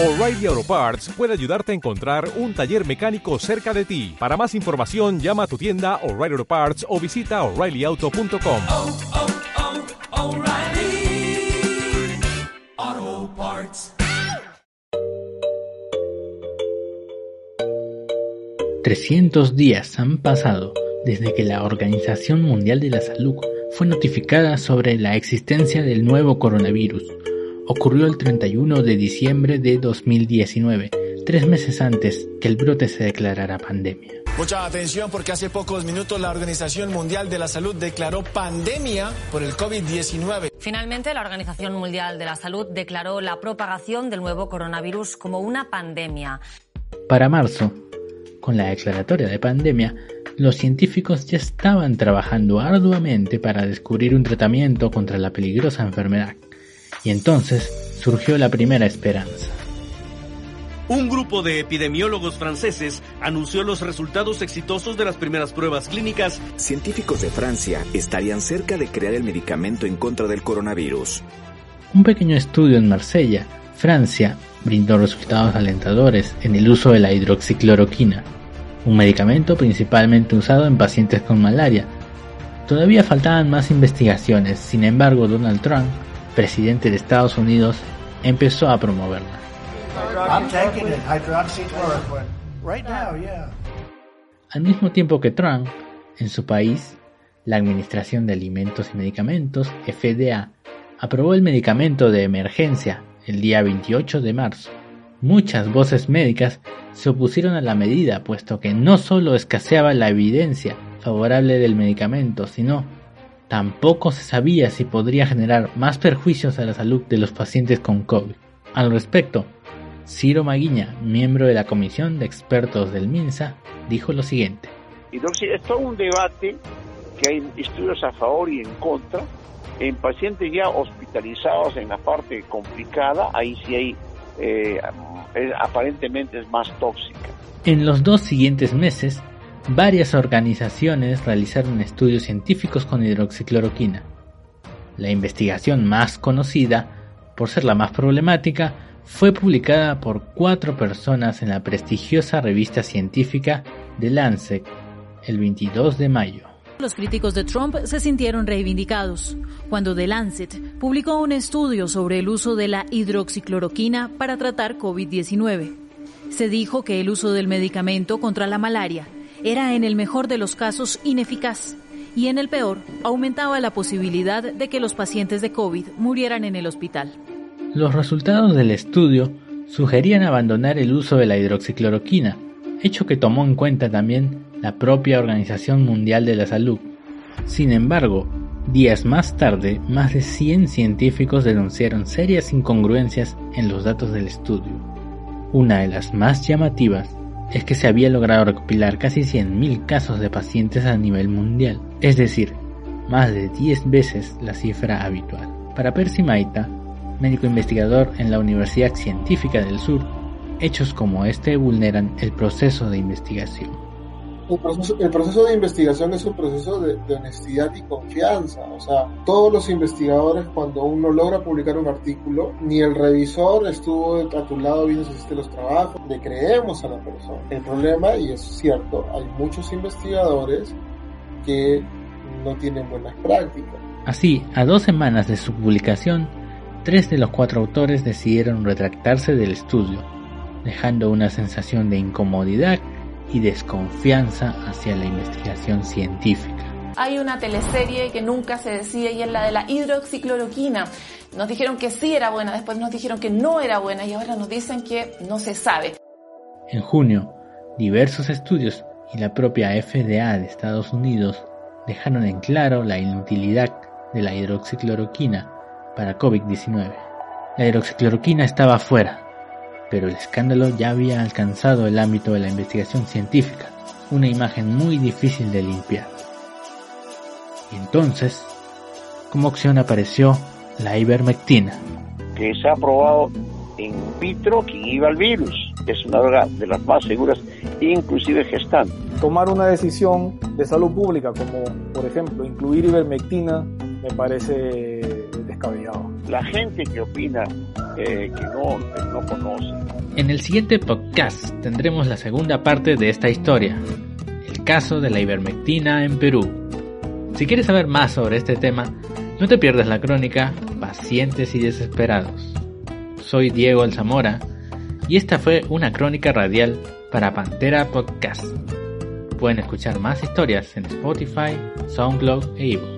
O'Reilly Auto Parts puede ayudarte a encontrar un taller mecánico cerca de ti. Para más información, llama a tu tienda O'Reilly Auto Parts o visita oreillyauto.com. oh, oh, O'Reilly Auto Parts. 300 días han pasado desde que la Organización Mundial de la Salud fue notificada sobre la existencia del nuevo coronavirus. Ocurrió el 31 de diciembre de 2019, tres meses antes que el brote se declarara pandemia. Mucha atención porque hace pocos minutos la Organización Mundial de la Salud declaró pandemia por el COVID-19. Finalmente, la Organización Mundial de la Salud declaró la propagación del nuevo coronavirus como una pandemia. Para marzo, con la declaratoria de pandemia, los científicos ya estaban trabajando arduamente para descubrir un tratamiento contra la peligrosa enfermedad. Y entonces surgió la primera esperanza. Un grupo de epidemiólogos franceses anunció los resultados exitosos de las primeras pruebas clínicas. Científicos de Francia estarían cerca de crear el medicamento en contra del coronavirus. Un pequeño estudio en Marsella, Francia, brindó resultados alentadores en el uso de la hidroxicloroquina, un medicamento principalmente usado en pacientes con malaria. Todavía faltaban más investigaciones, sin embargo Donald Trump, presidente de Estados Unidos, empezó a promoverla. Al mismo tiempo que Trump, en su país, la Administración de Alimentos y Medicamentos, FDA, aprobó el medicamento de emergencia el día 28 de marzo. Muchas voces médicas se opusieron a la medida, puesto que no solo escaseaba la evidencia favorable del medicamento, sino tampoco se sabía si podría generar más perjuicios a la salud de los pacientes con COVID. Al respecto, Ciro Maguiña, miembro de la comisión de expertos del MINSA, dijo lo siguiente. Es todo un debate que hay estudios a favor y en contra. En pacientes ya hospitalizados en la parte complicada, ahí sí hay, eh, aparentemente es más tóxica. En los dos siguientes meses, varias organizaciones realizaron estudios científicos con hidroxicloroquina. La investigación más conocida, por ser la más problemática, fue publicada por cuatro personas en la prestigiosa revista científica The Lancet el 22 de mayo. Los críticos de Trump se sintieron reivindicados cuando The Lancet publicó un estudio sobre el uso de la hidroxicloroquina para tratar COVID-19. Se dijo que el uso del medicamento contra la malaria era en el mejor de los casos ineficaz y en el peor aumentaba la posibilidad de que los pacientes de COVID murieran en el hospital. Los resultados del estudio sugerían abandonar el uso de la hidroxicloroquina, hecho que tomó en cuenta también la propia Organización Mundial de la Salud. Sin embargo, días más tarde, más de 100 científicos denunciaron serias incongruencias en los datos del estudio. Una de las más llamativas es que se había logrado recopilar casi 100.000 casos de pacientes a nivel mundial, es decir, más de 10 veces la cifra habitual. Para Percy Maita, médico investigador en la Universidad Científica del Sur, hechos como este vulneran el proceso de investigación. El proceso, de investigación es un proceso de, de, honestidad y confianza. O sea, todos los investigadores, cuando uno logra publicar un artículo, ni el revisor estuvo a tu lado viendo si hiciste los trabajos, le creemos a la persona. El problema, y es cierto, hay muchos investigadores que no tienen buenas prácticas. Así, a dos semanas de su publicación, tres de los cuatro autores decidieron retractarse del estudio, dejando una sensación de incomodidad y desconfianza hacia la investigación científica. Hay una teleserie que nunca se decía y es la de la hidroxicloroquina. Nos dijeron que sí era buena, después nos dijeron que no era buena y ahora nos dicen que no se sabe. En junio, diversos estudios y la propia FDA de Estados Unidos dejaron en claro la inutilidad de la hidroxicloroquina para COVID-19. La hidroxicloroquina estaba fuera, pero el escándalo ya había alcanzado el ámbito de la investigación científica, una imagen muy difícil de limpiar. Y entonces, como opción apareció la ivermectina. Que se ha probado in vitro que inhibe el virus. Es una droga de las más seguras, inclusive gestante. Tomar una decisión de salud pública, como por ejemplo incluir ivermectina, me parece descabellado. La gente que opina En el siguiente podcast tendremos la segunda parte de esta historia, el caso de la ivermectina en Perú. Si quieres saber más sobre este tema, no te pierdas la crónica Pacientes y Desesperados. Soy Diego Alzamora y esta fue una crónica radial para Pantera Podcast. Pueden escuchar más historias en Spotify, SoundCloud e iVoox.